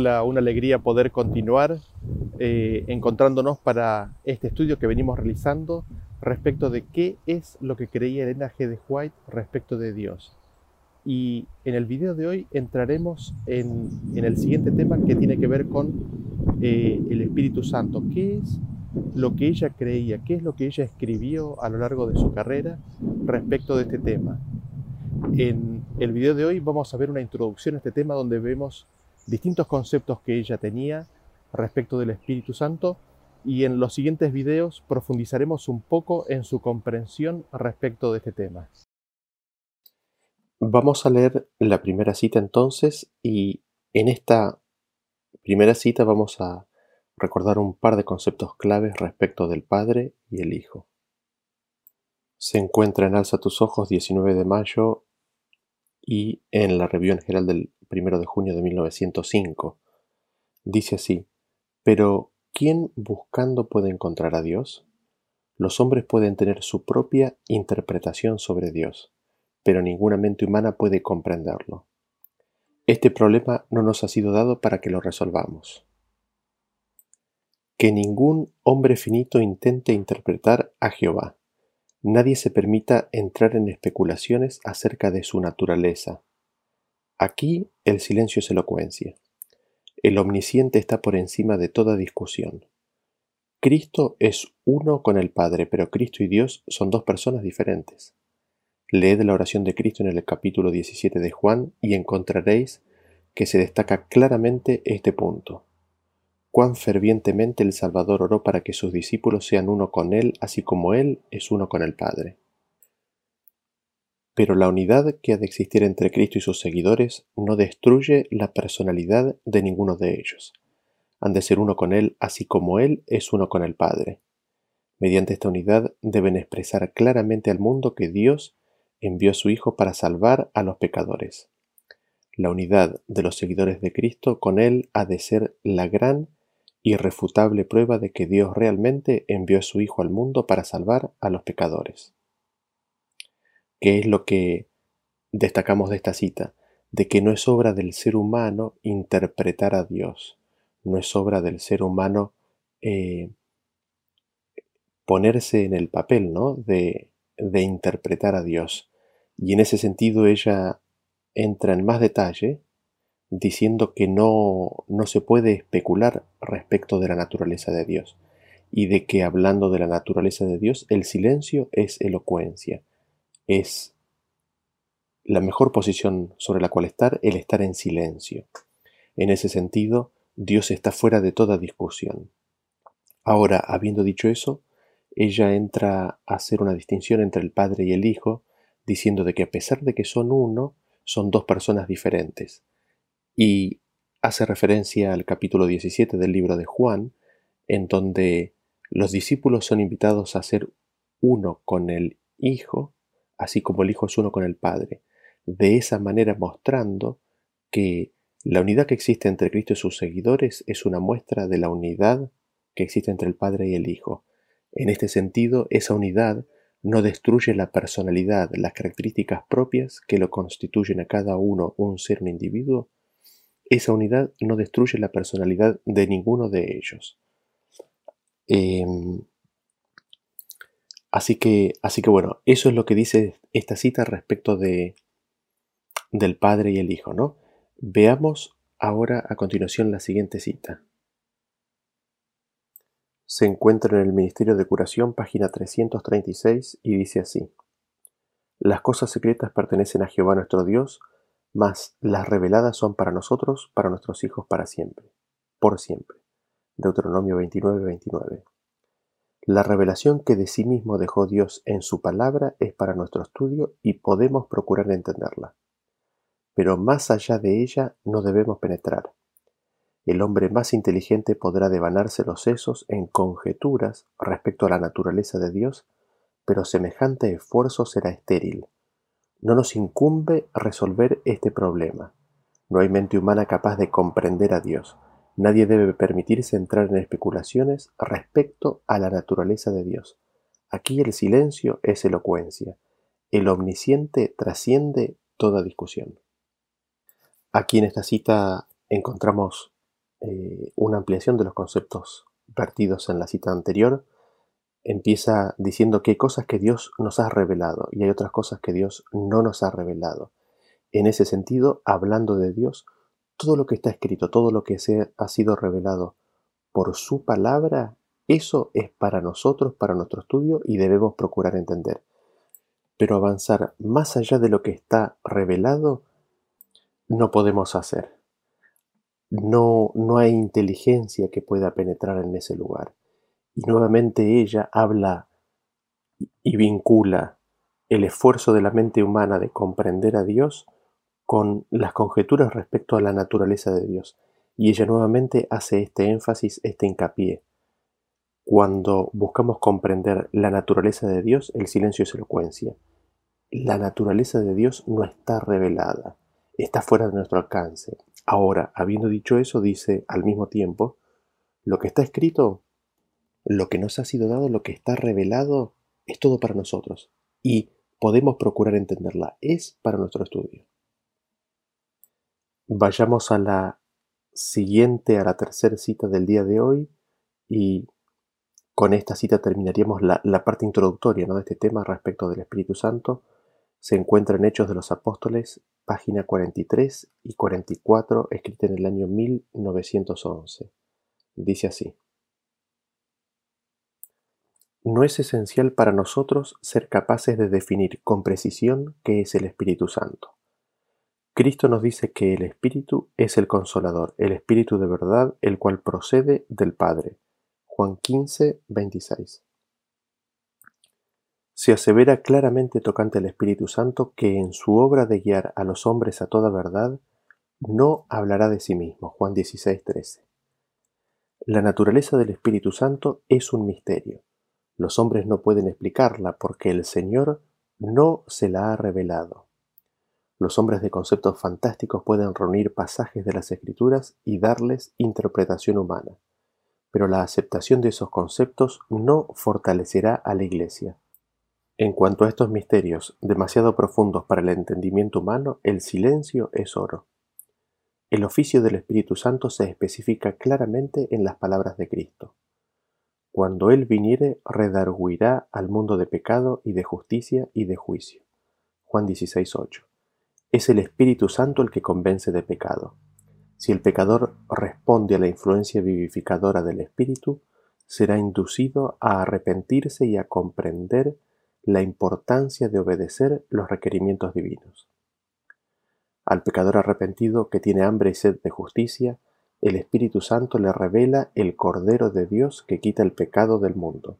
Una alegría poder continuar eh, encontrándonos para este estudio que venimos realizando respecto de qué es lo que creía Elena G. de White respecto de Dios. Y en el video de hoy entraremos en, el siguiente tema que tiene que ver con eh, el Espíritu Santo. ¿Qué es lo que ella creía? ¿Qué es lo que ella escribió a lo largo de su carrera respecto de este tema? En el video de hoy vamos a ver una introducción a este tema donde vemos distintos conceptos que ella tenía respecto del Espíritu Santo y en los siguientes videos profundizaremos un poco en su comprensión respecto de este tema. Vamos a leer la primera cita entonces y en esta primera cita vamos a recordar un par de conceptos claves respecto del Padre y el Hijo. Se encuentra en Alza tus ojos 19 de mayo y en la review en general del 1 de junio de 1905. Dice así, pero ¿quién buscando puede encontrar a Dios? Los hombres pueden tener su propia interpretación sobre Dios, pero ninguna mente humana puede comprenderlo. Este problema no nos ha sido dado para que lo resolvamos. Que ningún hombre finito intente interpretar a Jehová. Nadie se permita entrar en especulaciones acerca de su naturaleza. Aquí el silencio es elocuencia. El omnisciente está por encima de toda discusión. Cristo es uno con el Padre, pero Cristo y Dios son dos personas diferentes. Leed la oración de Cristo en el capítulo 17 de Juan y encontraréis que se destaca claramente este punto. Cuán fervientemente el Salvador oró para que sus discípulos sean uno con Él, así como Él es uno con el Padre. Pero la unidad que ha de existir entre Cristo y sus seguidores no destruye la personalidad de ninguno de ellos. Han de ser uno con Él así como Él es uno con el Padre. Mediante esta unidad deben expresar claramente al mundo que Dios envió a su Hijo para salvar a los pecadores. La unidad de los seguidores de Cristo con Él ha de ser la gran, irrefutable prueba de que Dios realmente envió a su Hijo al mundo para salvar a los pecadores. ¿Qué es lo que destacamos de esta cita? De que no es obra del ser humano interpretar a Dios, no es obra del ser humano eh, ponerse en el papel ¿no? de, de interpretar a Dios. Y en ese sentido ella entra en más detalle diciendo que no, no se puede especular respecto de la naturaleza de Dios y de que hablando de la naturaleza de Dios el silencio es elocuencia es la mejor posición sobre la cual estar el estar en silencio. En ese sentido, Dios está fuera de toda discusión. Ahora, habiendo dicho eso, ella entra a hacer una distinción entre el Padre y el Hijo, diciendo de que a pesar de que son uno, son dos personas diferentes. Y hace referencia al capítulo 17 del libro de Juan, en donde los discípulos son invitados a ser uno con el Hijo así como el Hijo es uno con el Padre, de esa manera mostrando que la unidad que existe entre Cristo y sus seguidores es una muestra de la unidad que existe entre el Padre y el Hijo. En este sentido, esa unidad no destruye la personalidad, las características propias que lo constituyen a cada uno un ser, un individuo. Esa unidad no destruye la personalidad de ninguno de ellos. Em, Así que, así que bueno, eso es lo que dice esta cita respecto de, del Padre y el Hijo, ¿no? Veamos ahora a continuación la siguiente cita. Se encuentra en el Ministerio de Curación, página 336, y dice así. Las cosas secretas pertenecen a Jehová nuestro Dios, mas las reveladas son para nosotros, para nuestros hijos, para siempre, por siempre. Deuteronomio 29, 29. La revelación que de sí mismo dejó Dios en su palabra es para nuestro estudio y podemos procurar entenderla. Pero más allá de ella no debemos penetrar. El hombre más inteligente podrá devanarse los sesos en conjeturas respecto a la naturaleza de Dios, pero semejante esfuerzo será estéril. No nos incumbe resolver este problema. No hay mente humana capaz de comprender a Dios Nadie debe permitirse entrar en especulaciones respecto a la naturaleza de Dios. Aquí el silencio es elocuencia. El omnisciente trasciende toda discusión. Aquí en esta cita encontramos eh, una ampliación de los conceptos vertidos en la cita anterior, empieza diciendo que hay cosas que Dios nos ha revelado y hay otras cosas que Dios no nos ha revelado. En ese sentido, hablando de Dios, todo lo que está escrito, todo lo que se ha sido revelado por su palabra, eso es para nosotros, para nuestro estudio y debemos procurar entender. Pero avanzar más allá de lo que está revelado, no podemos hacer. No, no hay inteligencia que pueda penetrar en ese lugar. Y nuevamente ella habla y vincula el esfuerzo de la mente humana de comprender a Dios con las conjeturas respecto a la naturaleza de Dios. Y ella nuevamente hace este énfasis, este hincapié. Cuando buscamos comprender la naturaleza de Dios, el silencio es elocuencia. La naturaleza de Dios no está revelada, está fuera de nuestro alcance. Ahora, habiendo dicho eso, dice al mismo tiempo, lo que está escrito lo que nos ha sido dado, lo que está revelado, es todo para nosotros y podemos procurar entenderla. Es para nuestro estudio. Vayamos a la siguiente, a la tercera cita del día de hoy y con esta cita terminaríamos la, parte introductoria ¿no? de este tema respecto del Espíritu Santo. Se encuentra en Hechos de los Apóstoles, página 43 y 44, escrita en el año 1911. Dice así. No es esencial para nosotros ser capaces de definir con precisión qué es el Espíritu Santo. Cristo nos dice que el Espíritu es el consolador, el Espíritu de verdad, el cual procede del Padre. Juan 15, 26. Se asevera claramente tocante al Espíritu Santo que en su obra de guiar a los hombres a toda verdad, no hablará de sí mismo. Juan 16, 13. La naturaleza del Espíritu Santo es un misterio. Los hombres no pueden explicarla porque el Señor no se la ha revelado. Los hombres de conceptos fantásticos pueden reunir pasajes de las Escrituras y darles interpretación humana, pero la aceptación de esos conceptos no fortalecerá a la Iglesia. En cuanto a estos misterios demasiado profundos para el entendimiento humano, el silencio es oro. El oficio del Espíritu Santo se especifica claramente en las palabras de Cristo. Cuando Él viniere, redarguirá al mundo de pecado y de justicia y de juicio. Juan 16:8. Es el Espíritu Santo el que convence de pecado. Si el pecador responde a la influencia vivificadora del Espíritu, será inducido a arrepentirse y a comprender la importancia de obedecer los requerimientos divinos. Al pecador arrepentido que tiene hambre y sed de justicia, el Espíritu Santo le revela el Cordero de Dios que quita el pecado del mundo.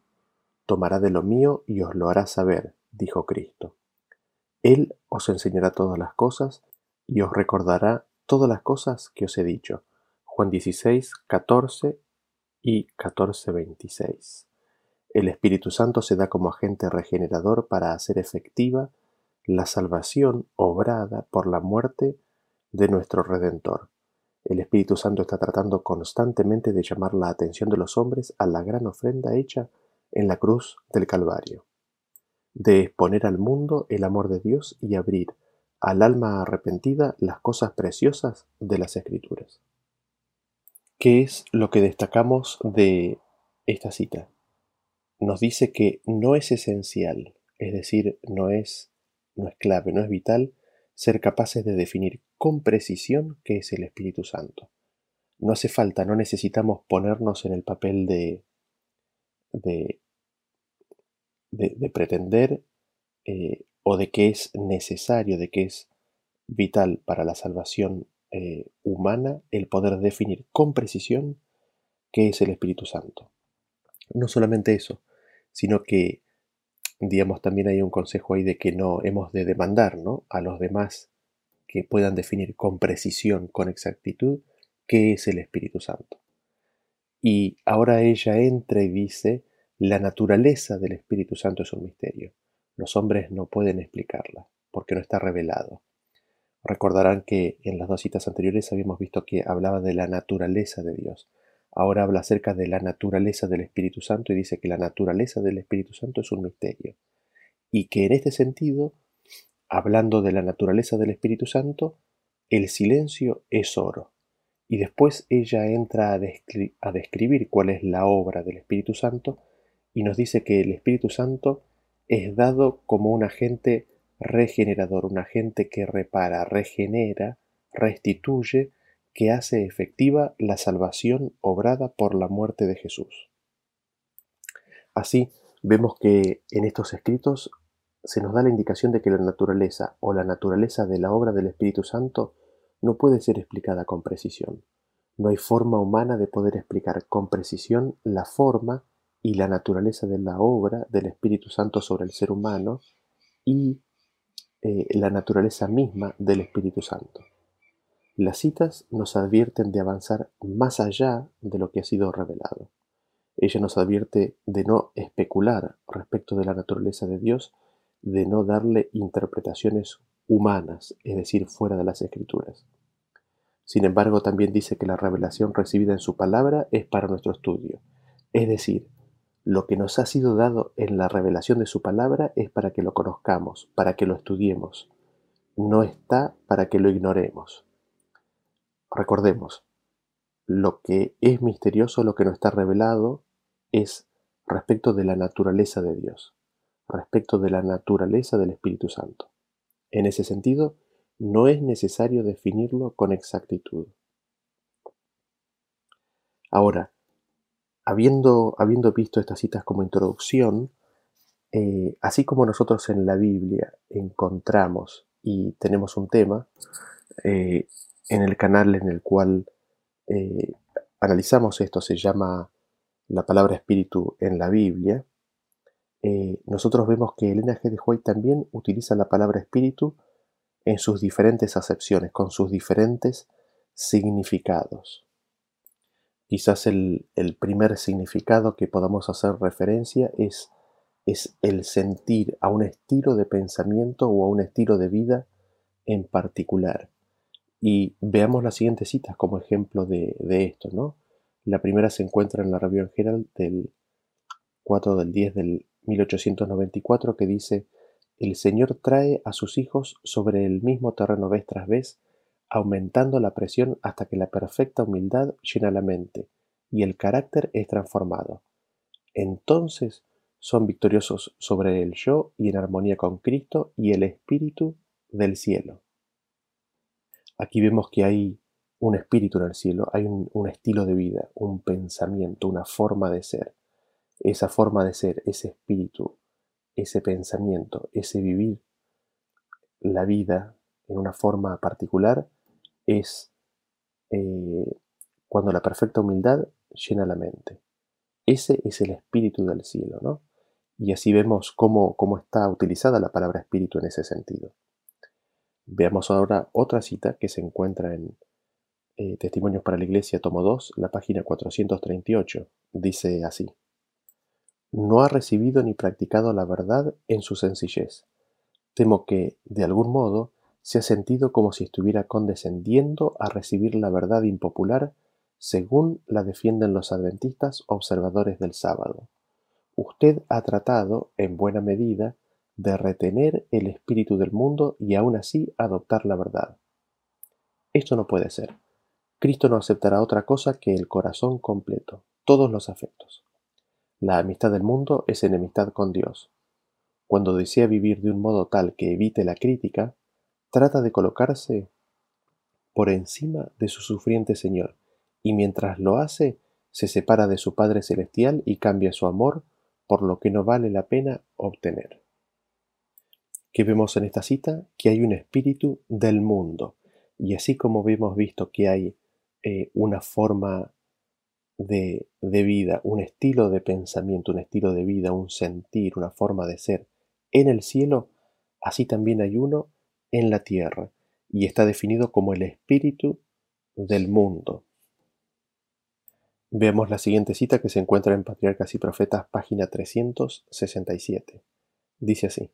Tomará de lo mío y os lo hará saber, dijo Cristo. Él os enseñará todas las cosas y os recordará todas las cosas que os he dicho. Juan 16, 14 y 14, 26. El Espíritu Santo se da como agente regenerador para hacer efectiva la salvación obrada por la muerte de nuestro Redentor. El Espíritu Santo está tratando constantemente de llamar la atención de los hombres a la gran ofrenda hecha en la cruz del Calvario, de exponer al mundo el amor de Dios y abrir al alma arrepentida las cosas preciosas de las Escrituras. ¿Qué es lo que destacamos de esta cita? Nos dice que no es esencial, es decir, no es, no es clave, no es vital ser capaces de definir con precisión qué es el Espíritu Santo. No hace falta, no necesitamos ponernos en el papel de, de, de, pretender eh, o de que es necesario, de que es vital para la salvación eh, humana el poder definir con precisión qué es el Espíritu Santo. No solamente eso, sino que digamos, también hay un consejo ahí de que no hemos de demandar ¿no? a los demás que puedan definir con precisión, con exactitud, qué es el Espíritu Santo. Y ahora ella entra y dice, la naturaleza del Espíritu Santo es un misterio. Los hombres no pueden explicarla, porque no está revelado. Recordarán que en las dos citas anteriores habíamos visto que hablaba de la naturaleza de Dios. Ahora habla acerca de la naturaleza del Espíritu Santo y dice que la naturaleza del Espíritu Santo es un misterio. Y que en este sentido, hablando de la naturaleza del Espíritu Santo, el silencio es oro. Y después ella entra a, a describir cuál es la obra del Espíritu Santo y nos dice que el Espíritu Santo es dado como un agente regenerador, un agente que repara, regenera, restituye, que hace efectiva la salvación obrada por la muerte de Jesús. Así, vemos que en estos escritos se nos da la indicación de que la naturaleza o la naturaleza de la obra del Espíritu Santo no puede ser explicada con precisión. No hay forma humana de poder explicar con precisión la forma y la naturaleza de la obra del Espíritu Santo sobre el ser humano y eh, la naturaleza misma del Espíritu Santo. Las citas nos advierten de avanzar más allá de lo que ha sido revelado. Ella nos advierte de no especular respecto de la naturaleza de Dios, de no darle interpretaciones humanas, es decir, fuera de las escrituras. Sin embargo, también dice que la revelación recibida en su palabra es para nuestro estudio, es decir, lo que nos ha sido dado en la revelación de su palabra es para que lo conozcamos, para que lo estudiemos. No está para que lo ignoremos. Recordemos, lo que es misterioso, lo que no está revelado, es respecto de la naturaleza de Dios, respecto de la naturaleza del Espíritu Santo. En ese sentido, no es necesario definirlo con exactitud. Ahora, habiendo, habiendo visto estas citas como introducción, eh, así como nosotros en la Biblia encontramos y tenemos un tema eh, en el canal en el cual eh, analizamos esto, se llama la palabra espíritu en la Biblia, nosotros vemos que Elena G. de White también utiliza la palabra espíritu en sus diferentes acepciones, con sus diferentes significados. Quizás el, primer significado que podamos hacer referencia es, es el sentir a un estilo de pensamiento o a un estilo de vida en particular. Y veamos las siguientes citas como ejemplo de, esto, ¿no? La primera se encuentra en la Review Herald del 4 del 10 del 1894 que dice, el Señor trae a sus hijos sobre el mismo terreno vez tras vez aumentando la presión hasta que la perfecta humildad llena la mente y el carácter es transformado. Entonces son victoriosos sobre el yo y en armonía con Cristo y el Espíritu del cielo. Aquí vemos que hay un espíritu en el cielo, hay un, estilo de vida, un pensamiento, una forma de ser. Esa forma de ser, ese espíritu, ese pensamiento, ese vivir la vida en una forma particular, es eh, cuando la perfecta humildad llena la mente. Ese es el espíritu del cielo, ¿no? Y así vemos cómo, cómo está utilizada la palabra espíritu en ese sentido. Veamos ahora otra cita que se encuentra en eh, Testimonios para la Iglesia, tomo 2, la página 438. Dice así, No ha recibido ni practicado la verdad en su sencillez. Temo que, de algún modo, se ha sentido como si estuviera condescendiendo a recibir la verdad impopular según la defienden los adventistas observadores del sábado. Usted ha tratado, en buena medida, de retener el espíritu del mundo y aún así adoptar la verdad. Esto no puede ser. Cristo no aceptará otra cosa que el corazón completo, todos los afectos. La amistad del mundo es enemistad con Dios. Cuando desea vivir de un modo tal que evite la crítica, trata de colocarse por encima de su sufriente Señor, y mientras lo hace, se separa de su Padre Celestial y cambia su amor por lo que no vale la pena obtener. ¿Qué vemos en esta cita? Que hay un espíritu del mundo, y así como hemos visto que hay eh, una forma de, de vida, un estilo de pensamiento, un estilo de vida, un sentir, una forma de ser en el cielo, así también hay uno en la tierra y está definido como el espíritu del mundo. Veamos la siguiente cita que se encuentra en Patriarcas y Profetas, página 367. Dice así,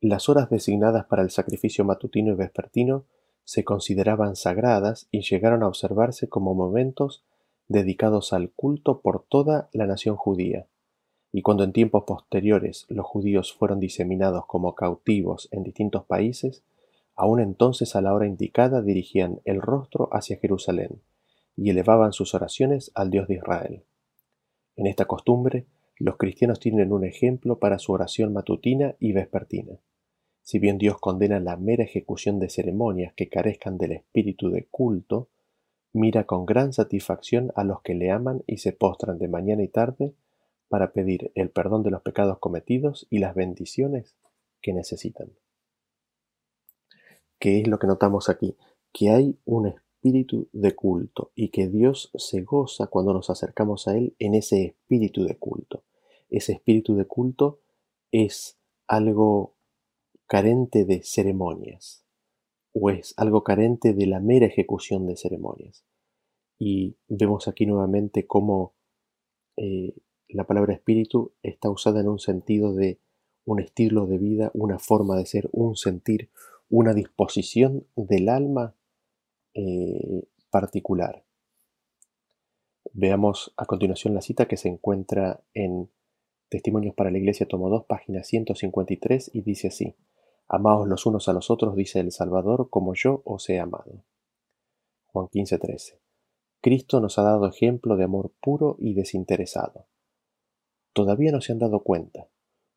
Las horas designadas para el sacrificio matutino y vespertino se consideraban sagradas y llegaron a observarse como momentos dedicados al culto por toda la nación judía. Y cuando en tiempos posteriores los judíos fueron diseminados como cautivos en distintos países, aún entonces a la hora indicada dirigían el rostro hacia Jerusalén, y elevaban sus oraciones al Dios de Israel. En esta costumbre, los cristianos tienen un ejemplo para su oración matutina y vespertina. Si bien Dios condena la mera ejecución de ceremonias que carezcan del espíritu de culto, mira con gran satisfacción a los que le aman y se postran de mañana y tarde para pedir el perdón de los pecados cometidos y las bendiciones que necesitan. ¿Qué es lo que notamos aquí? Que hay un espíritu de culto y que Dios se goza cuando nos acercamos a Él en ese espíritu de culto. Ese espíritu de culto es algo carente de ceremonias o es algo carente de la mera ejecución de ceremonias. Y vemos aquí nuevamente cómo eh, la palabra espíritu está usada en un sentido de un estilo de vida, una forma de ser, un sentir, una disposición del alma eh, particular. Veamos a continuación la cita que se encuentra en Testimonios para la Iglesia, tomo 2, página 153, y dice así. Amaos los unos a los otros, dice el Salvador, como yo os he amado. Juan 15:13. Cristo nos ha dado ejemplo de amor puro y desinteresado. Todavía no se han dado cuenta,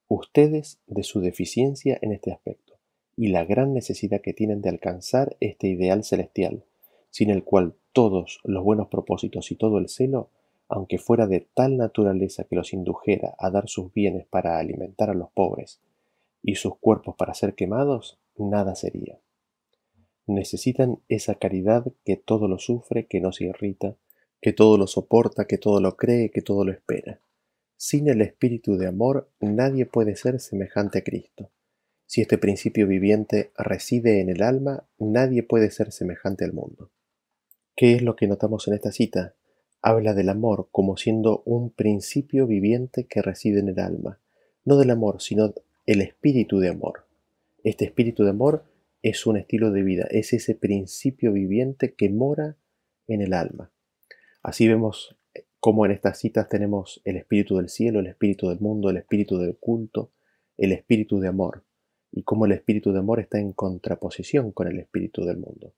ustedes, de su deficiencia en este aspecto y la gran necesidad que tienen de alcanzar este ideal celestial, sin el cual todos los buenos propósitos y todo el celo, aunque fuera de tal naturaleza que los indujera a dar sus bienes para alimentar a los pobres, y sus cuerpos para ser quemados, nada sería. Necesitan esa caridad que todo lo sufre, que no se irrita, que todo lo soporta, que todo lo cree, que todo lo espera. Sin el espíritu de amor nadie puede ser semejante a Cristo. Si este principio viviente reside en el alma, nadie puede ser semejante al mundo. ¿Qué es lo que notamos en esta cita? Habla del amor como siendo un principio viviente que reside en el alma, no del amor, sino el espíritu de amor. Este espíritu de amor es un estilo de vida, es ese principio viviente que mora en el alma. Así vemos cómo en estas citas tenemos el espíritu del cielo, el espíritu del mundo, el espíritu del culto, el espíritu de amor, y cómo el espíritu de amor está en contraposición con el espíritu del mundo,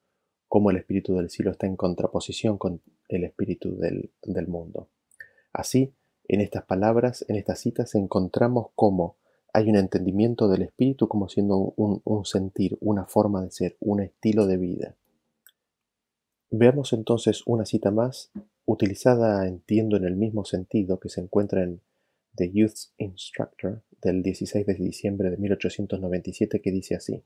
cómo el espíritu del cielo está en contraposición con el espíritu del, del mundo. Así, en estas palabras, en estas citas, encontramos cómo hay un entendimiento del espíritu como siendo un, sentir, una forma de ser, un estilo de vida. Veamos entonces una cita más, utilizada, entiendo, en el mismo sentido que se encuentra en The Youth's Instructor del 16 de diciembre de 1897, que dice así.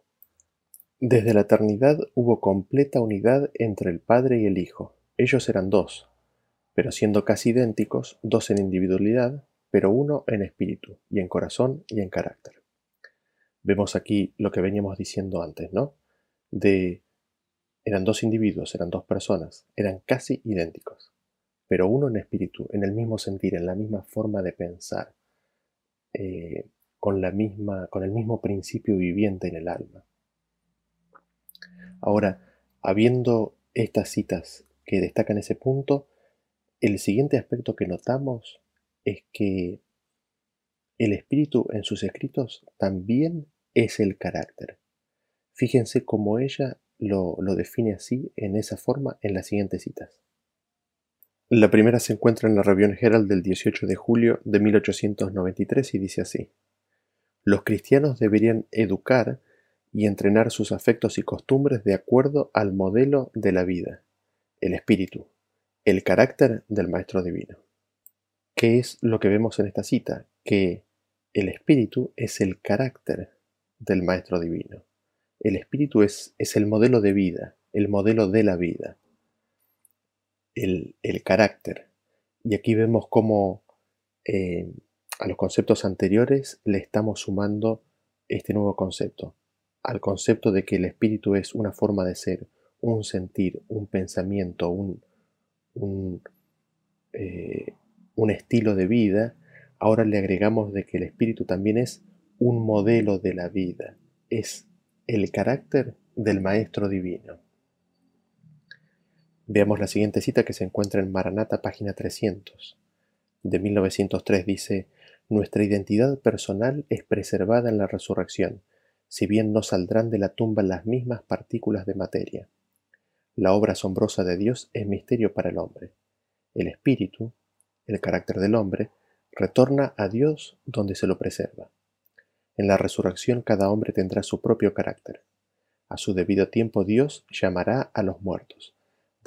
Desde la eternidad hubo completa unidad entre el Padre y el Hijo. Ellos eran dos, pero siendo casi idénticos, dos en individualidad, pero uno en espíritu, y en corazón y en carácter. Vemos aquí lo que veníamos diciendo antes, ¿no? De eran dos individuos, eran dos personas, eran casi idénticos, pero uno en espíritu, en el mismo sentir, en la misma forma de pensar, eh, con, la misma, con el mismo principio viviente en el alma. Ahora, habiendo estas citas que destacan ese punto, el siguiente aspecto que notamos es que el espíritu en sus escritos también es el carácter. Fíjense cómo ella lo, define así, en esa forma, en las siguientes citas. La primera se encuentra en la Revión Herald del 18 de julio de 1893 y dice así. Los cristianos deberían educar y entrenar sus afectos y costumbres de acuerdo al modelo de la vida, el espíritu, el carácter del Maestro Divino. ¿Qué es lo que vemos en esta cita? Que el espíritu es el carácter del Maestro Divino. El espíritu es, es el modelo de vida, el modelo de la vida, el, carácter. Y aquí vemos cómo eh, a los conceptos anteriores le estamos sumando este nuevo concepto, al concepto de que el espíritu es una forma de ser, un sentir, un pensamiento, un, un eh, un estilo de vida, ahora le agregamos de que el espíritu también es un modelo de la vida, es el carácter del Maestro Divino. Veamos la siguiente cita que se encuentra en Maranata, página 300. De 1903 dice, Nuestra identidad personal es preservada en la resurrección, si bien no saldrán de la tumba las mismas partículas de materia. La obra asombrosa de Dios es misterio para el hombre. El espíritu, el carácter del hombre, retorna a Dios donde se lo preserva. En la resurrección cada hombre tendrá su propio carácter. A su debido tiempo Dios llamará a los muertos,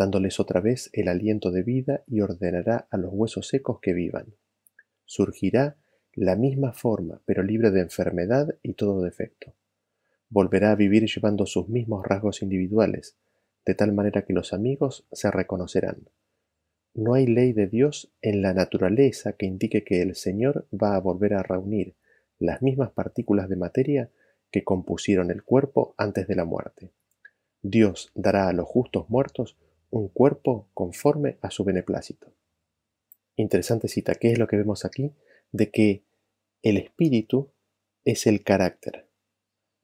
dándoles otra vez el aliento de vida y ordenará a los huesos secos que vivan. Surgirá la misma forma, pero libre de enfermedad y todo defecto. Volverá a vivir llevando sus mismos rasgos individuales, de tal manera que los amigos se reconocerán. No hay ley de Dios en la naturaleza que indique que el Señor va a volver a reunir las mismas partículas de materia que compusieron el cuerpo antes de la muerte. Dios dará a los justos muertos un cuerpo conforme a su beneplácito. Interesante cita, ¿qué es lo que vemos aquí? De que el espíritu es el carácter.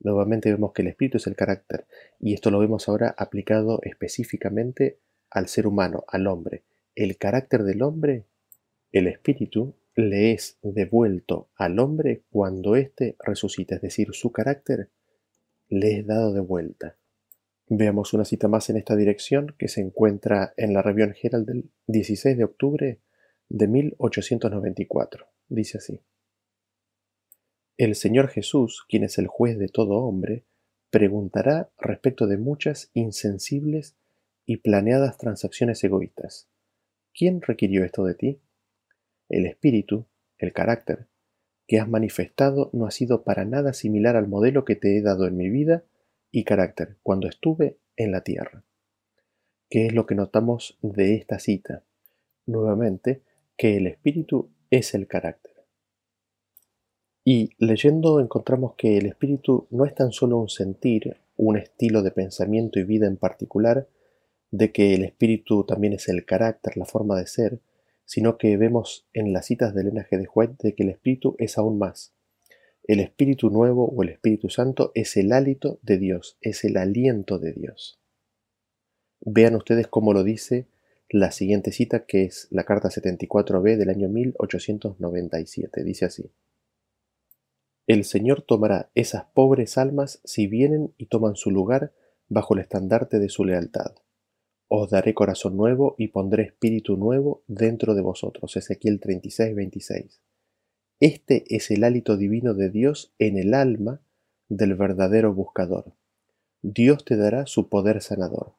Nuevamente vemos que el espíritu es el carácter y esto lo vemos ahora aplicado específicamente al ser humano, al hombre. El carácter del hombre, el espíritu, le es devuelto al hombre cuando éste resucita, es decir, su carácter le es dado de vuelta. Veamos una cita más en esta dirección que se encuentra en la Revión Herald del 16 de octubre de 1894. Dice así. El Señor Jesús, quien es el juez de todo hombre, preguntará respecto de muchas insensibles y planeadas transacciones egoístas. ¿Quién requirió esto de ti? El espíritu, el carácter, que has manifestado no ha sido para nada similar al modelo que te he dado en mi vida y carácter cuando estuve en la tierra. ¿Qué es lo que notamos de esta cita? Nuevamente, que el espíritu es el carácter. Y leyendo encontramos que el espíritu no es tan solo un sentir, un estilo de pensamiento y vida en particular, de que el espíritu también es el carácter, la forma de ser, sino que vemos en las citas de Elena G. de White de que el Espíritu es aún más. El Espíritu Nuevo o el Espíritu Santo es el hálito de Dios, es el aliento de Dios. Vean ustedes cómo lo dice la siguiente cita, que es la carta 74b del año 1897. Dice así. El Señor tomará esas pobres almas si vienen y toman su lugar bajo el estandarte de su lealtad. Os daré corazón nuevo y pondré espíritu nuevo dentro de vosotros. Ezequiel 36, 26. Este es el hálito divino de Dios en el alma del verdadero buscador. Dios te dará su poder sanador.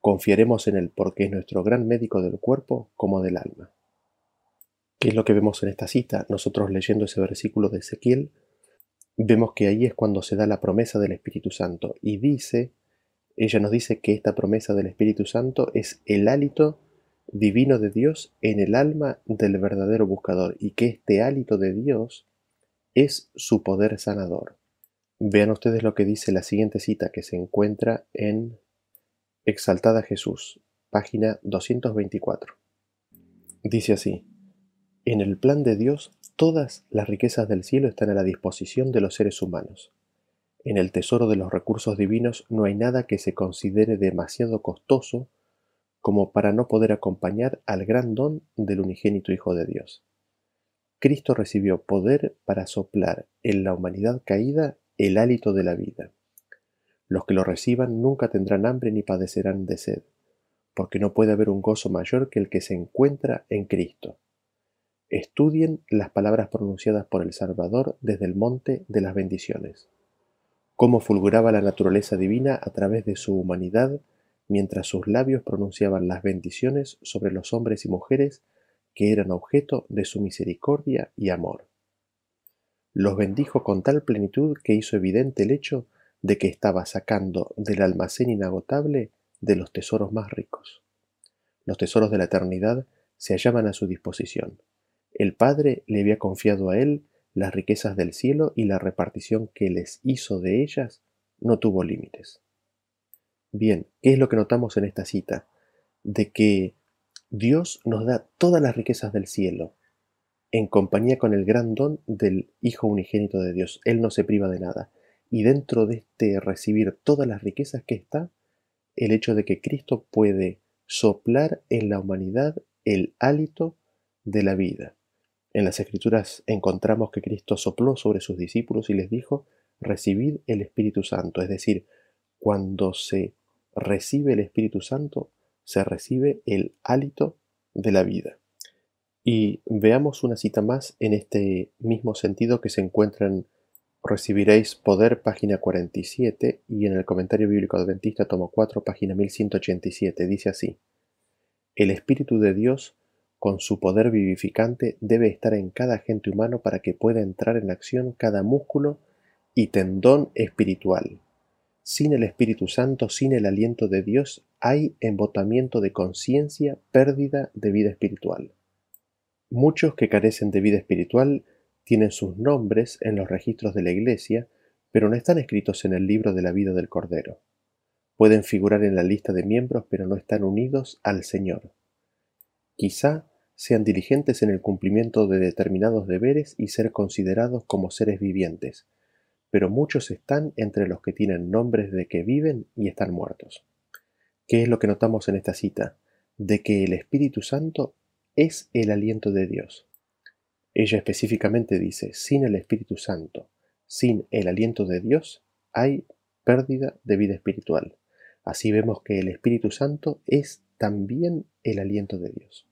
Confiaremos en Él porque es nuestro gran médico del cuerpo como del alma. ¿Qué es lo que vemos en esta cita? Nosotros leyendo ese versículo de Ezequiel, vemos que ahí es cuando se da la promesa del Espíritu Santo y dice ella nos dice que esta promesa del Espíritu Santo es el hálito divino de Dios en el alma del verdadero buscador y que este hálito de Dios es su poder sanador. Vean ustedes lo que dice la siguiente cita que se encuentra en Exaltada Jesús, página 224. Dice así, en el plan de Dios todas las riquezas del cielo están a la disposición de los seres humanos. En el tesoro de los recursos divinos no hay nada que se considere demasiado costoso como para no poder acompañar al gran don del unigénito Hijo de Dios. Cristo recibió poder para soplar en la humanidad caída el hálito de la vida. Los que lo reciban nunca tendrán hambre ni padecerán de sed, porque no puede haber un gozo mayor que el que se encuentra en Cristo. Estudien las palabras pronunciadas por el Salvador desde el monte de las bendiciones cómo fulguraba la naturaleza divina a través de su humanidad mientras sus labios pronunciaban las bendiciones sobre los hombres y mujeres que eran objeto de su misericordia y amor. Los bendijo con tal plenitud que hizo evidente el hecho de que estaba sacando del almacén inagotable de los tesoros más ricos. Los tesoros de la eternidad se hallaban a su disposición. El Padre le había confiado a él las riquezas del cielo y la repartición que les hizo de ellas no tuvo límites. Bien, ¿qué es lo que notamos en esta cita? De que Dios nos da todas las riquezas del cielo, en compañía con el gran don del Hijo unigénito de Dios. Él no se priva de nada. Y dentro de este recibir todas las riquezas que está, el hecho de que Cristo puede soplar en la humanidad el hálito de la vida. En las Escrituras encontramos que Cristo sopló sobre sus discípulos y les dijo, recibid el Espíritu Santo, es decir, cuando se recibe el Espíritu Santo, se recibe el hálito de la vida. Y veamos una cita más en este mismo sentido que se encuentra en Recibiréis Poder, página 47, y en el comentario bíblico adventista, tomo 4, página 1187, dice así, El Espíritu de Dios, con su poder vivificante, debe estar en cada agente humano para que pueda entrar en acción cada músculo y tendón espiritual. Sin el Espíritu Santo, sin el aliento de Dios, hay embotamiento de conciencia, pérdida de vida espiritual. Muchos que carecen de vida espiritual tienen sus nombres en los registros de la Iglesia, pero no están escritos en el libro de la vida del Cordero. Pueden figurar en la lista de miembros, pero no están unidos al Señor. Quizá sean diligentes en el cumplimiento de determinados deberes y ser considerados como seres vivientes, pero muchos están entre los que tienen nombres de que viven y están muertos. ¿Qué es lo que notamos en esta cita? De que el Espíritu Santo es el aliento de Dios. Ella específicamente dice, sin el Espíritu Santo, sin el aliento de Dios, hay pérdida de vida espiritual. Así vemos que el Espíritu Santo es también el aliento de Dios.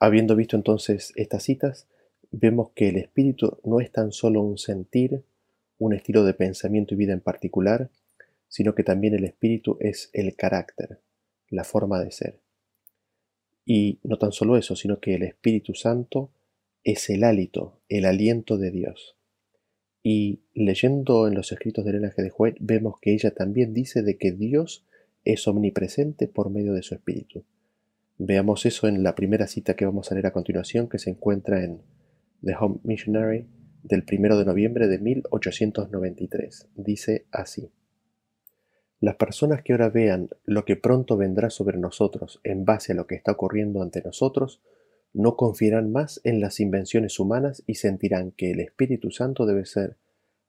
Habiendo visto entonces estas citas, vemos que el Espíritu no es tan solo un sentir, un estilo de pensamiento y vida en particular, sino que también el Espíritu es el carácter, la forma de ser. Y no tan solo eso, sino que el Espíritu Santo es el hálito, el aliento de Dios. Y leyendo en los escritos de Elena de White vemos que ella también dice de que Dios es omnipresente por medio de su Espíritu. Veamos eso en la primera cita que vamos a leer a continuación, que se encuentra en The Home Missionary del 1 de noviembre de 1893. Dice así. Las personas que ahora vean lo que pronto vendrá sobre nosotros en base a lo que está ocurriendo ante nosotros, no confiarán más en las invenciones humanas y sentirán que el Espíritu Santo debe ser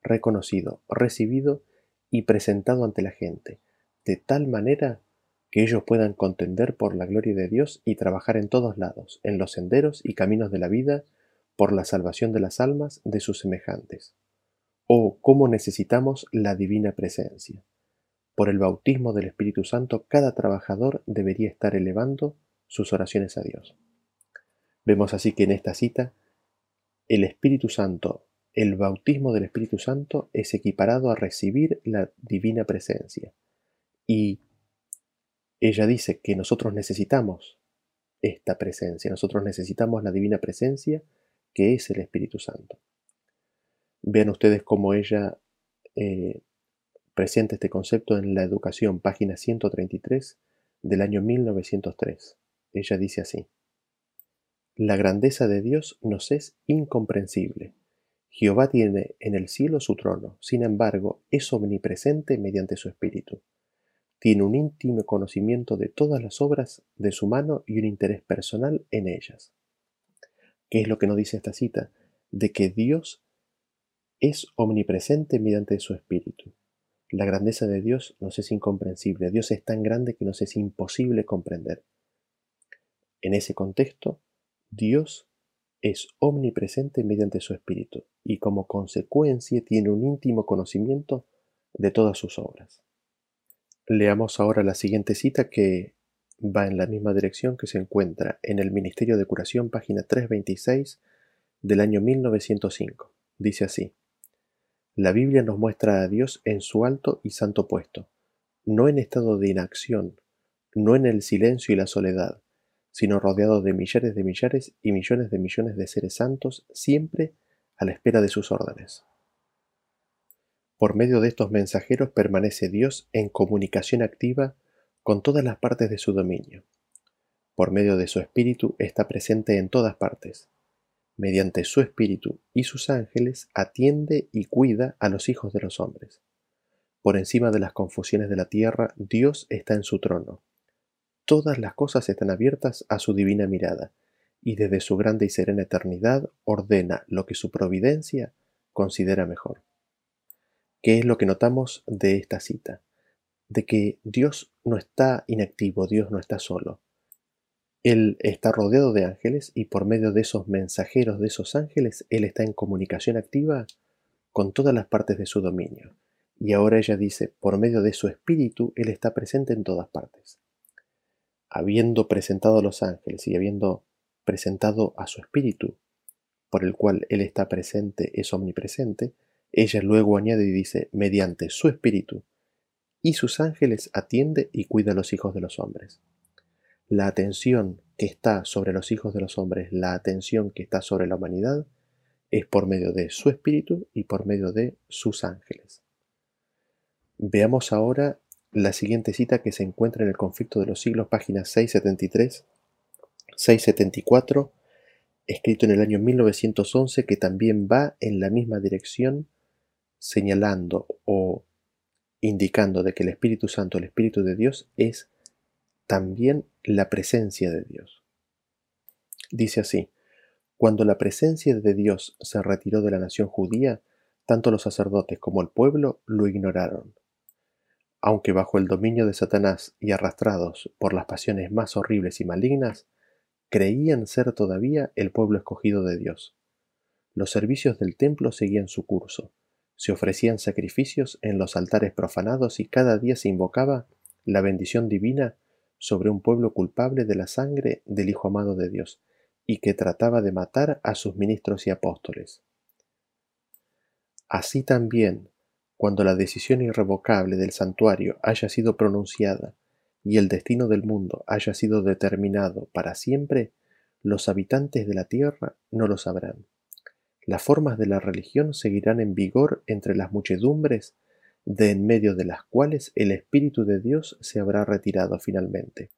reconocido, recibido y presentado ante la gente, de tal manera que ellos puedan contender por la gloria de Dios y trabajar en todos lados, en los senderos y caminos de la vida, por la salvación de las almas de sus semejantes. Oh, cómo necesitamos la divina presencia. Por el bautismo del Espíritu Santo, cada trabajador debería estar elevando sus oraciones a Dios. Vemos así que en esta cita el Espíritu Santo, el bautismo del Espíritu Santo es equiparado a recibir la divina presencia. Y ella dice que nosotros necesitamos esta presencia, nosotros necesitamos la divina presencia que es el Espíritu Santo. Vean ustedes cómo ella eh, presenta este concepto en la educación, página 133 del año 1903. Ella dice así. La grandeza de Dios nos es incomprensible. Jehová tiene en el cielo su trono, sin embargo, es omnipresente mediante su espíritu. Tiene un íntimo conocimiento de todas las obras de su mano y un interés personal en ellas. ¿Qué es lo que nos dice esta cita? De que Dios es omnipresente mediante su espíritu. La grandeza de Dios nos es incomprensible. Dios es tan grande que nos es imposible comprender. En ese contexto, Dios es omnipresente mediante su Espíritu y como consecuencia tiene un íntimo conocimiento de todas sus obras. Leamos ahora la siguiente cita que va en la misma dirección que se encuentra en el Ministerio de Curación, página 326 del año 1905. Dice así, La Biblia nos muestra a Dios en su alto y santo puesto, no en estado de inacción, no en el silencio y la soledad, sino rodeado de millares de millares y millones de millones de seres santos, siempre a la espera de sus órdenes. Por medio de estos mensajeros permanece Dios en comunicación activa con todas las partes de su dominio. Por medio de su espíritu está presente en todas partes. Mediante su espíritu y sus ángeles atiende y cuida a los hijos de los hombres. Por encima de las confusiones de la tierra, Dios está en su trono Todas las cosas están abiertas a su divina mirada, y desde su grande y serena eternidad ordena lo que su providencia considera mejor. ¿Qué es lo que notamos de esta cita? De que Dios no está inactivo, Dios no está solo. Él está rodeado de ángeles y por medio de esos mensajeros de esos ángeles, Él está en comunicación activa con todas las partes de su dominio. Y ahora ella dice, por medio de su espíritu, Él está presente en todas partes. Habiendo presentado a los ángeles y habiendo presentado a su espíritu, por el cual Él está presente, es omnipresente, ella luego añade y dice, mediante su espíritu y sus ángeles atiende y cuida a los hijos de los hombres. La atención que está sobre los hijos de los hombres, la atención que está sobre la humanidad, es por medio de su espíritu y por medio de sus ángeles. Veamos ahora la siguiente cita que se encuentra en el conflicto de los siglos, páginas 673, 674, escrito en el año 1911, que también va en la misma dirección, señalando o indicando de que el Espíritu Santo, el Espíritu de Dios, es también la presencia de Dios. Dice así, cuando la presencia de Dios se retiró de la nación judía, tanto los sacerdotes como el pueblo lo ignoraron. Aunque bajo el dominio de Satanás y arrastrados por las pasiones más horribles y malignas, creían ser todavía el pueblo escogido de Dios. Los servicios del templo seguían su curso, se ofrecían sacrificios en los altares profanados y cada día se invocaba la bendición divina sobre un pueblo culpable de la sangre del Hijo amado de Dios, y que trataba de matar a sus ministros y apóstoles. Así también, cuando la decisión irrevocable del santuario haya sido pronunciada y el destino del mundo haya sido determinado para siempre, los habitantes de la tierra no lo sabrán. Las formas de la religión seguirán en vigor entre las muchedumbres de en medio de las cuales el Espíritu de Dios se habrá retirado finalmente.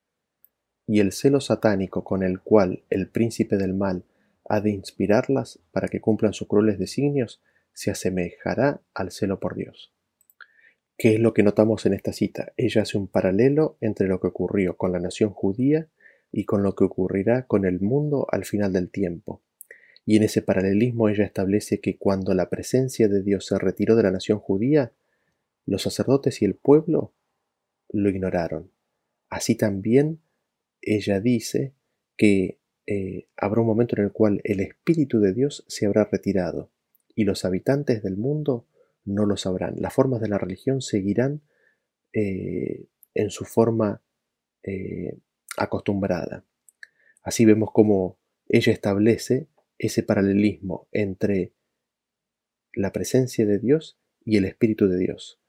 Y el celo satánico con el cual el príncipe del mal ha de inspirarlas para que cumplan sus crueles designios se asemejará al celo por Dios. ¿Qué es lo que notamos en esta cita? Ella hace un paralelo entre lo que ocurrió con la nación judía y con lo que ocurrirá con el mundo al final del tiempo. Y en ese paralelismo ella establece que cuando la presencia de Dios se retiró de la nación judía, los sacerdotes y el pueblo lo ignoraron. Así también ella dice que eh, habrá un momento en el cual el Espíritu de Dios se habrá retirado y los habitantes del mundo no lo sabrán. Las formas de la religión seguirán eh, en su forma eh, acostumbrada. Así vemos cómo ella establece ese paralelismo entre la presencia de Dios y el Espíritu de Dios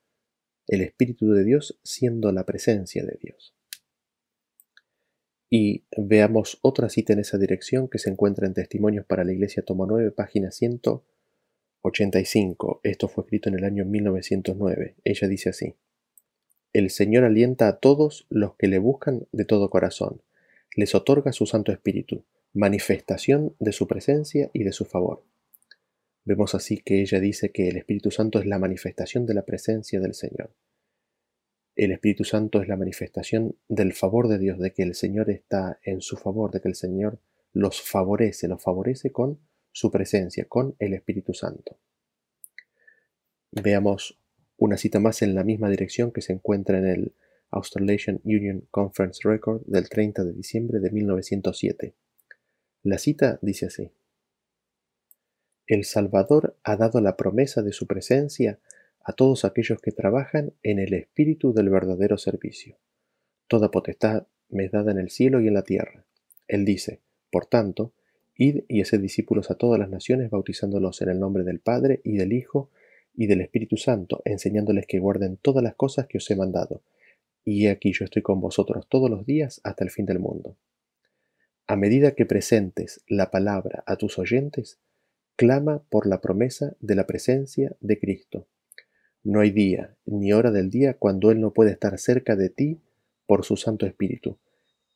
el Espíritu de Dios siendo la presencia de Dios. Y veamos otra cita en esa dirección que se encuentra en Testimonios para la Iglesia, tomo 9, página 185. Esto fue escrito en el año 1909. Ella dice así. El Señor alienta a todos los que le buscan de todo corazón. Les otorga su Santo Espíritu, manifestación de su presencia y de su favor. Vemos así que ella dice que el Espíritu Santo es la manifestación de la presencia del Señor. El Espíritu Santo es la manifestación del favor de Dios, de que el Señor está en su favor, de que el Señor los favorece, los favorece con su presencia, con el Espíritu Santo. Veamos una cita más en la misma dirección que se encuentra en el Australasian Union Conference Record del 30 de diciembre de 1907. La cita dice así. El Salvador ha dado la promesa de su presencia a todos aquellos que trabajan en el espíritu del verdadero servicio. Toda potestad me es dada en el cielo y en la tierra. Él dice, por tanto, id y haced discípulos a todas las naciones, bautizándolos en el nombre del Padre y del Hijo y del Espíritu Santo, enseñándoles que guarden todas las cosas que os he mandado. Y aquí yo estoy con vosotros todos los días hasta el fin del mundo. A medida que presentes la palabra a tus oyentes, clama por la promesa de la presencia de Cristo. No hay día ni hora del día cuando Él no puede estar cerca de ti por su Santo Espíritu.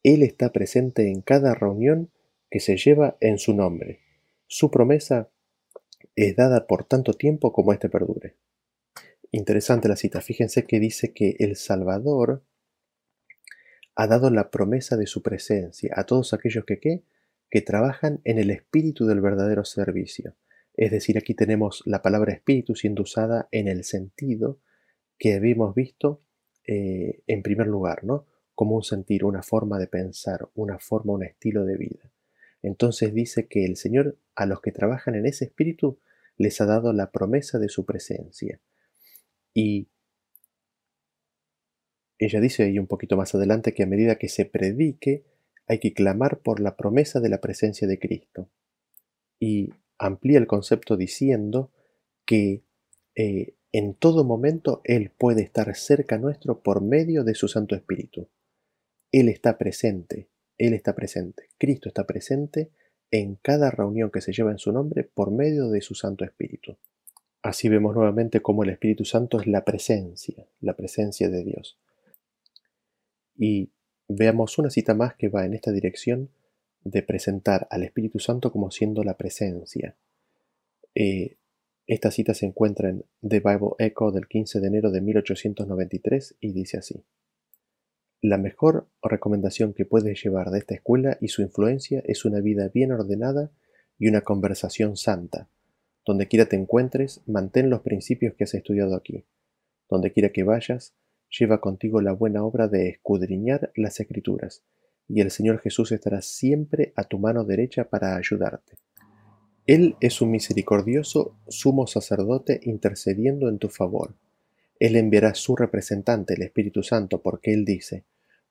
Él está presente en cada reunión que se lleva en su nombre. Su promesa es dada por tanto tiempo como éste perdure. Interesante la cita. Fíjense que dice que el Salvador ha dado la promesa de su presencia a todos aquellos que que trabajan en el espíritu del verdadero servicio. Es decir, aquí tenemos la palabra espíritu siendo usada en el sentido que habíamos visto eh, en primer lugar, ¿no? Como un sentir, una forma de pensar, una forma, un estilo de vida. Entonces dice que el Señor a los que trabajan en ese espíritu les ha dado la promesa de su presencia. Y ella dice ahí un poquito más adelante que a medida que se predique, hay que clamar por la promesa de la presencia de Cristo. Y amplía el concepto diciendo que eh, en todo momento Él puede estar cerca nuestro por medio de su Santo Espíritu. Él está presente, Él está presente, Cristo está presente en cada reunión que se lleva en su nombre por medio de su Santo Espíritu. Así vemos nuevamente cómo el Espíritu Santo es la presencia, la presencia de Dios. Y veamos una cita más que va en esta dirección de presentar al Espíritu Santo como siendo la presencia. Eh, esta cita se encuentra en The Bible Echo del 15 de enero de 1893 y dice así. La mejor recomendación que puedes llevar de esta escuela y su influencia es una vida bien ordenada y una conversación santa. Donde quiera te encuentres, mantén los principios que has estudiado aquí. Donde quiera que vayas, lleva contigo la buena obra de escudriñar las escrituras, y el Señor Jesús estará siempre a tu mano derecha para ayudarte. Él es un misericordioso sumo sacerdote intercediendo en tu favor. Él enviará su representante, el Espíritu Santo, porque Él dice,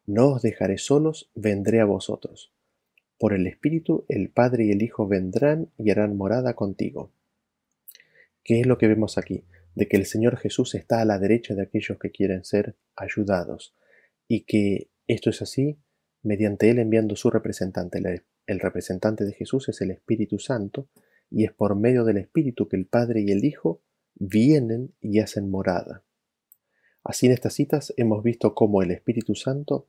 no os dejaré solos, vendré a vosotros. Por el Espíritu el Padre y el Hijo vendrán y harán morada contigo. ¿Qué es lo que vemos aquí? De que el Señor Jesús está a la derecha de aquellos que quieren ser ayudados y que esto es así mediante Él enviando su representante. El representante de Jesús es el Espíritu Santo y es por medio del Espíritu que el Padre y el Hijo vienen y hacen morada. Así en estas citas hemos visto cómo el Espíritu Santo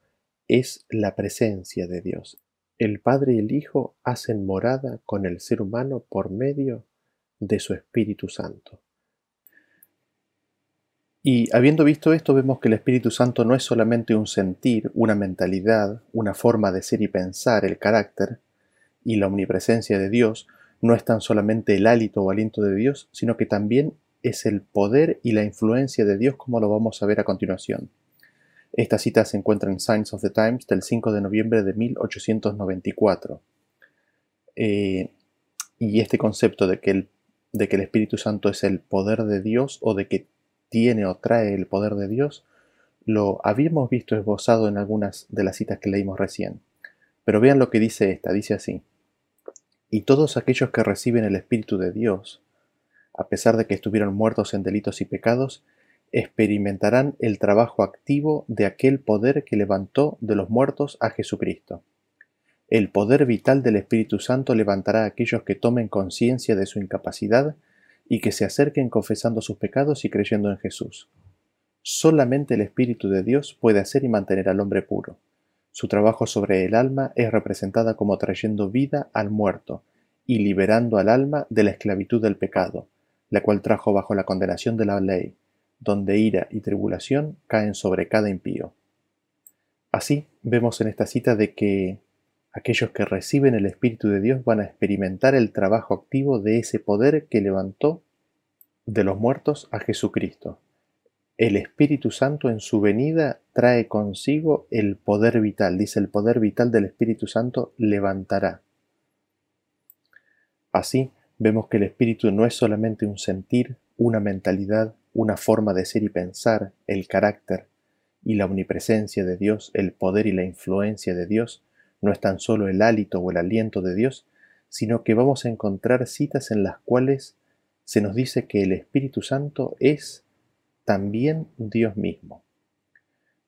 es la presencia de Dios. El Padre y el Hijo hacen morada con el ser humano por medio de su Espíritu Santo. Y habiendo visto esto, vemos que el Espíritu Santo no es solamente un sentir, una mentalidad, una forma de ser y pensar, el carácter y la omnipresencia de Dios, no es tan solamente el hálito o aliento de Dios, sino que también es el poder y la influencia de Dios como lo vamos a ver a continuación. Esta cita se encuentra en Signs of the Times del 5 de noviembre de 1894. Eh, y este concepto de que, el, de que el Espíritu Santo es el poder de Dios o de que tiene o trae el poder de Dios, lo habíamos visto esbozado en algunas de las citas que leímos recién. Pero vean lo que dice esta, dice así. Y todos aquellos que reciben el Espíritu de Dios, a pesar de que estuvieron muertos en delitos y pecados, experimentarán el trabajo activo de aquel poder que levantó de los muertos a Jesucristo. El poder vital del Espíritu Santo levantará a aquellos que tomen conciencia de su incapacidad y que se acerquen confesando sus pecados y creyendo en Jesús. Solamente el Espíritu de Dios puede hacer y mantener al hombre puro. Su trabajo sobre el alma es representada como trayendo vida al muerto y liberando al alma de la esclavitud del pecado, la cual trajo bajo la condenación de la ley, donde ira y tribulación caen sobre cada impío. Así vemos en esta cita de que aquellos que reciben el Espíritu de Dios van a experimentar el trabajo activo de ese poder que levantó de los muertos a Jesucristo. El Espíritu Santo en su venida trae consigo el poder vital, dice el poder vital del Espíritu Santo levantará. Así, vemos que el espíritu no es solamente un sentir, una mentalidad, una forma de ser y pensar, el carácter y la omnipresencia de Dios, el poder y la influencia de Dios, no es tan solo el hálito o el aliento de Dios, sino que vamos a encontrar citas en las cuales se nos dice que el Espíritu Santo es también Dios mismo.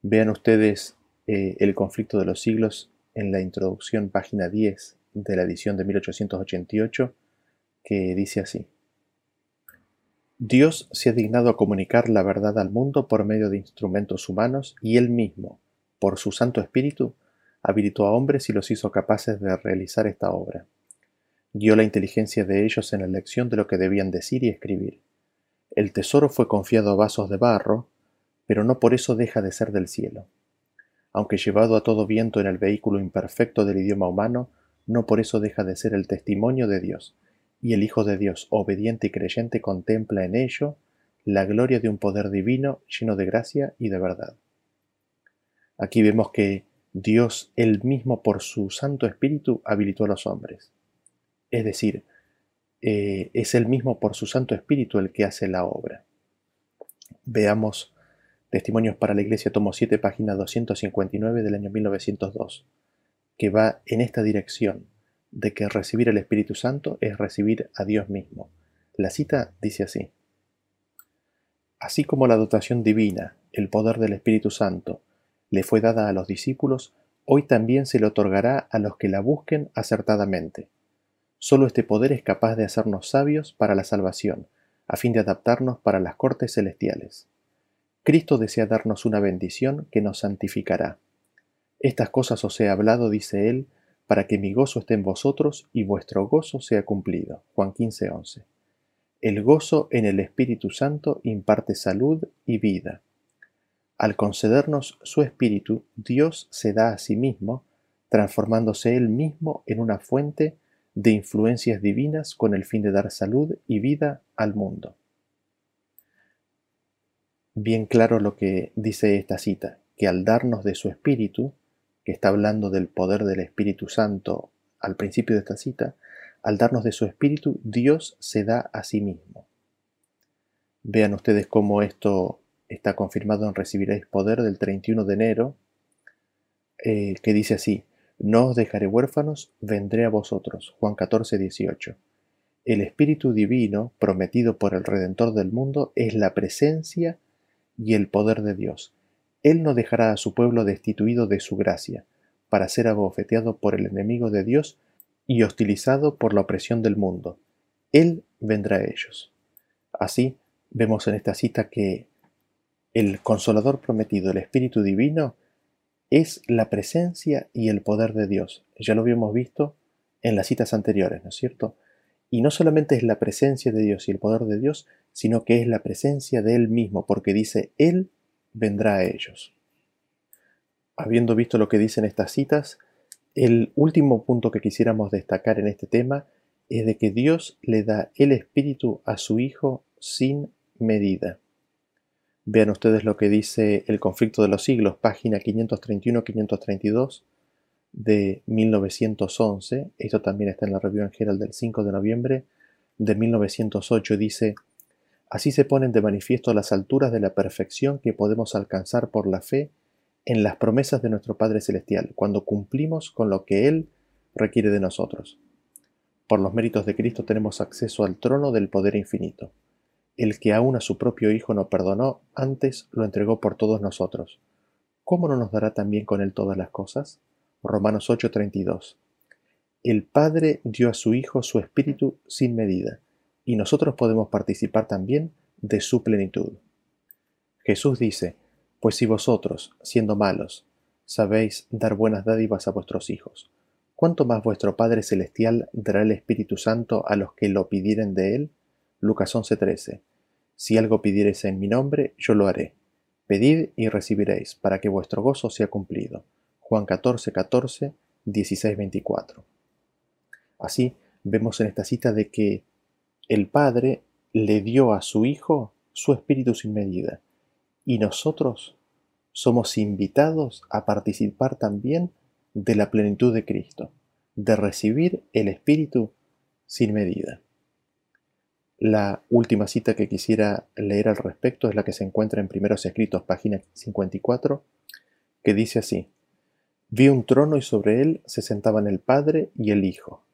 Vean ustedes eh, el conflicto de los siglos en la introducción, página 10 de la edición de 1888, que dice así. Dios se ha dignado a comunicar la verdad al mundo por medio de instrumentos humanos y Él mismo, por su Santo Espíritu, habilitó a hombres y los hizo capaces de realizar esta obra. Guió la inteligencia de ellos en la elección de lo que debían decir y escribir. El tesoro fue confiado a vasos de barro, pero no por eso deja de ser del cielo. Aunque llevado a todo viento en el vehículo imperfecto del idioma humano, no por eso deja de ser el testimonio de Dios, y el Hijo de Dios, obediente y creyente, contempla en ello la gloria de un poder divino lleno de gracia y de verdad. Aquí vemos que Dios él mismo por su Santo Espíritu habilitó a los hombres. Es decir, eh, es él mismo por su Santo Espíritu el que hace la obra. Veamos Testimonios para la Iglesia, tomo 7, página 259 del año 1902, que va en esta dirección de que recibir el Espíritu Santo es recibir a Dios mismo. La cita dice así. Así como la dotación divina, el poder del Espíritu Santo, le fue dada a los discípulos, hoy también se le otorgará a los que la busquen acertadamente. Solo este poder es capaz de hacernos sabios para la salvación, a fin de adaptarnos para las cortes celestiales. Cristo desea darnos una bendición que nos santificará. Estas cosas os he hablado, dice él, para que mi gozo esté en vosotros y vuestro gozo sea cumplido. Juan 15:11. El gozo en el Espíritu Santo imparte salud y vida. Al concedernos su Espíritu, Dios se da a sí mismo, transformándose él mismo en una fuente de influencias divinas con el fin de dar salud y vida al mundo bien claro lo que dice esta cita, que al darnos de su Espíritu, que está hablando del poder del Espíritu Santo al principio de esta cita, al darnos de su Espíritu, Dios se da a sí mismo. Vean ustedes cómo esto está confirmado en Recibiréis Poder del 31 de enero, eh, que dice así, No os dejaré huérfanos, vendré a vosotros. Juan 14, 18. El Espíritu Divino, prometido por el Redentor del mundo, es la presencia y el poder de Dios. Él no dejará a su pueblo destituido de su gracia, para ser abofeteado por el enemigo de Dios y hostilizado por la opresión del mundo. Él vendrá a ellos. Así, vemos en esta cita que el consolador prometido, el Espíritu Divino, es la presencia y el poder de Dios. Ya lo habíamos visto en las citas anteriores, ¿no es cierto? Y no solamente es la presencia de Dios y el poder de Dios, sino que es la presencia de Él mismo, porque dice, Él vendrá a ellos. Habiendo visto lo que dicen estas citas, el último punto que quisiéramos destacar en este tema es de que Dios le da el Espíritu a su Hijo sin medida. Vean ustedes lo que dice El conflicto de los siglos, página 531-532 de 1911. Esto también está en la review en del 5 de noviembre de 1908. Dice, Así se ponen de manifiesto las alturas de la perfección que podemos alcanzar por la fe en las promesas de nuestro Padre Celestial, cuando cumplimos con lo que Él requiere de nosotros. Por los méritos de Cristo tenemos acceso al trono del poder infinito. El que aún a su propio Hijo no perdonó, antes lo entregó por todos nosotros. ¿Cómo no nos dará también con Él todas las cosas? Romanos 8:32. El Padre dio a su Hijo su Espíritu sin medida y nosotros podemos participar también de su plenitud. Jesús dice, Pues si vosotros, siendo malos, sabéis dar buenas dádivas a vuestros hijos, ¿cuánto más vuestro Padre Celestial dará el Espíritu Santo a los que lo pidieren de él? Lucas 11:13. Si algo pidiereis en mi nombre, yo lo haré. Pedid y recibiréis, para que vuestro gozo sea cumplido. Juan 14, 14, 16, 24. Así, vemos en esta cita de que el Padre le dio a su Hijo su Espíritu sin medida, y nosotros somos invitados a participar también de la plenitud de Cristo, de recibir el Espíritu sin medida. La última cita que quisiera leer al respecto es la que se encuentra en Primeros Escritos, página 54, que dice así, Vi un trono y sobre él se sentaban el Padre y el Hijo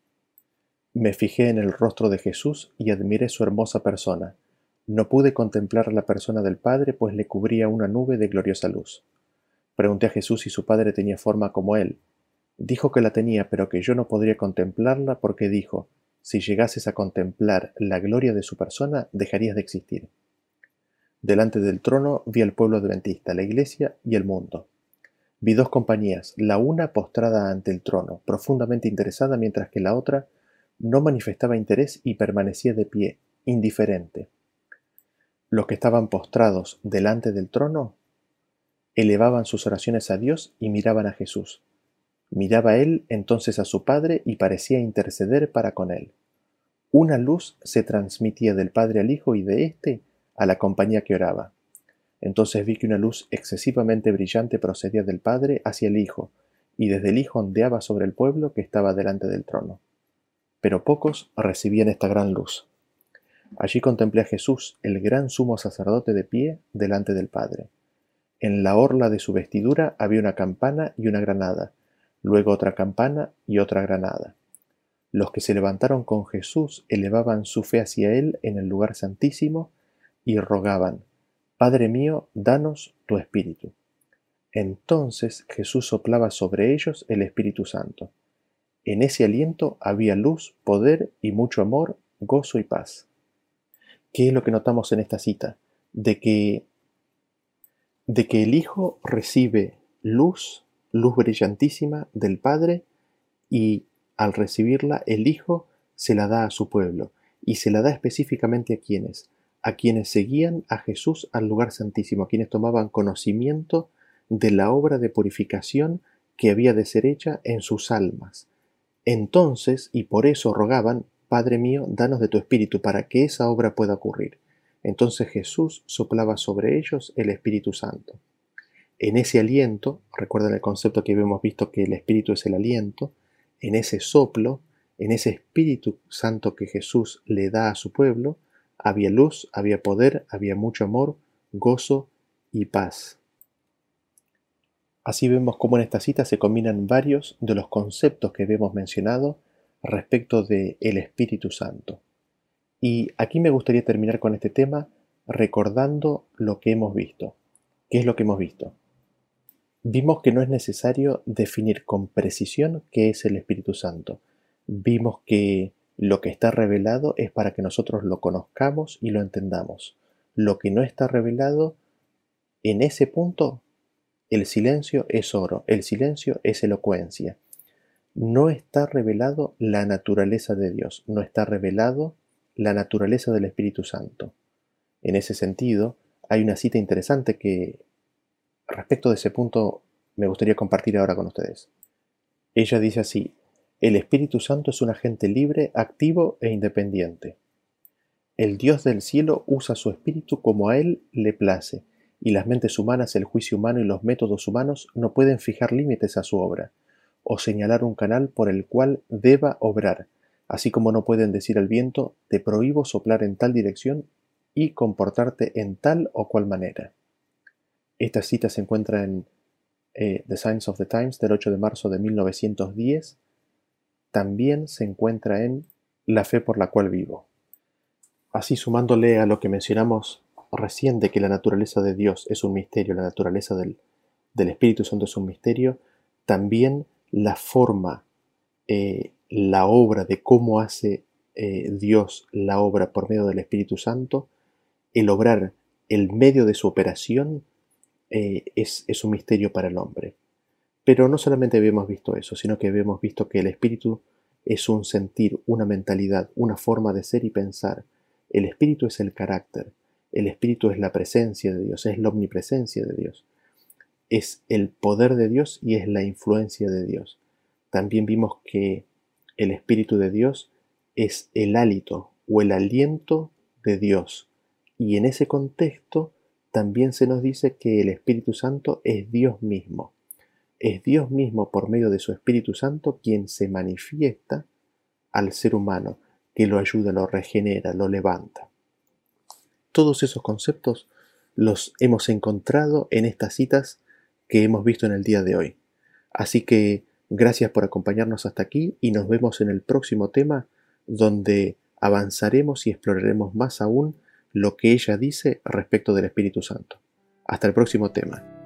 me fijé en el rostro de Jesús y admiré su hermosa persona. No pude contemplar la persona del Padre, pues le cubría una nube de gloriosa luz. Pregunté a Jesús si su Padre tenía forma como él. Dijo que la tenía, pero que yo no podría contemplarla porque dijo, si llegases a contemplar la gloria de su persona, dejarías de existir. Delante del trono vi al pueblo adventista, la iglesia y el mundo. Vi dos compañías, la una postrada ante el trono, profundamente interesada, mientras que la otra no manifestaba interés y permanecía de pie, indiferente. Los que estaban postrados delante del trono elevaban sus oraciones a Dios y miraban a Jesús. Miraba él entonces a su Padre y parecía interceder para con él. Una luz se transmitía del Padre al Hijo y de éste a la compañía que oraba. Entonces vi que una luz excesivamente brillante procedía del Padre hacia el Hijo, y desde el Hijo ondeaba sobre el pueblo que estaba delante del trono pero pocos recibían esta gran luz. Allí contemplé a Jesús, el gran sumo sacerdote de pie, delante del Padre. En la orla de su vestidura había una campana y una granada, luego otra campana y otra granada. Los que se levantaron con Jesús elevaban su fe hacia él en el lugar santísimo y rogaban, Padre mío, danos tu espíritu. Entonces Jesús soplaba sobre ellos el Espíritu Santo. En ese aliento había luz, poder y mucho amor, gozo y paz. ¿Qué es lo que notamos en esta cita? De que, de que el Hijo recibe luz, luz brillantísima del Padre y al recibirla el Hijo se la da a su pueblo y se la da específicamente a quienes, a quienes seguían a Jesús al lugar santísimo, a quienes tomaban conocimiento de la obra de purificación que había de ser hecha en sus almas. Entonces, y por eso rogaban, Padre mío, danos de tu Espíritu para que esa obra pueda ocurrir. Entonces Jesús soplaba sobre ellos el Espíritu Santo. En ese aliento, recuerden el concepto que habíamos visto que el Espíritu es el aliento, en ese soplo, en ese Espíritu Santo que Jesús le da a su pueblo, había luz, había poder, había mucho amor, gozo y paz. Así vemos cómo en esta cita se combinan varios de los conceptos que habíamos mencionado respecto de el Espíritu Santo. Y aquí me gustaría terminar con este tema recordando lo que hemos visto. ¿Qué es lo que hemos visto? Vimos que no es necesario definir con precisión qué es el Espíritu Santo. Vimos que lo que está revelado es para que nosotros lo conozcamos y lo entendamos. Lo que no está revelado, en ese punto el silencio es oro, el silencio es elocuencia. No está revelado la naturaleza de Dios, no está revelado la naturaleza del Espíritu Santo. En ese sentido, hay una cita interesante que respecto de ese punto me gustaría compartir ahora con ustedes. Ella dice así, el Espíritu Santo es un agente libre, activo e independiente. El Dios del cielo usa su Espíritu como a Él le place y las mentes humanas, el juicio humano y los métodos humanos no pueden fijar límites a su obra, o señalar un canal por el cual deba obrar, así como no pueden decir al viento, te prohíbo soplar en tal dirección y comportarte en tal o cual manera. Esta cita se encuentra en eh, The Signs of the Times del 8 de marzo de 1910. También se encuentra en La fe por la cual vivo. Así sumándole a lo que mencionamos recién de que la naturaleza de Dios es un misterio, la naturaleza del, Espíritu Santo es un misterio, también la forma, eh, la obra de cómo hace eh, Dios la obra por medio del Espíritu Santo, el obrar, el medio de su operación, eh, es, es un misterio para el hombre. Pero no solamente habíamos visto eso, sino que habíamos visto que el Espíritu es un sentir, una mentalidad, una forma de ser y pensar. El Espíritu es el carácter. El Espíritu es la presencia de Dios, es la omnipresencia de Dios. Es el poder de Dios y es la influencia de Dios. También vimos que el Espíritu de Dios es el hálito o el aliento de Dios. Y en ese contexto también se nos dice que el Espíritu Santo es Dios mismo. Es Dios mismo por medio de su Espíritu Santo quien se manifiesta al ser humano, que lo ayuda, lo regenera, lo levanta. Todos esos conceptos los hemos encontrado en estas citas que hemos visto en el día de hoy. Así que gracias por acompañarnos hasta aquí y nos vemos en el próximo tema donde avanzaremos y exploraremos más aún lo que ella dice respecto del Espíritu Santo. Hasta el próximo tema.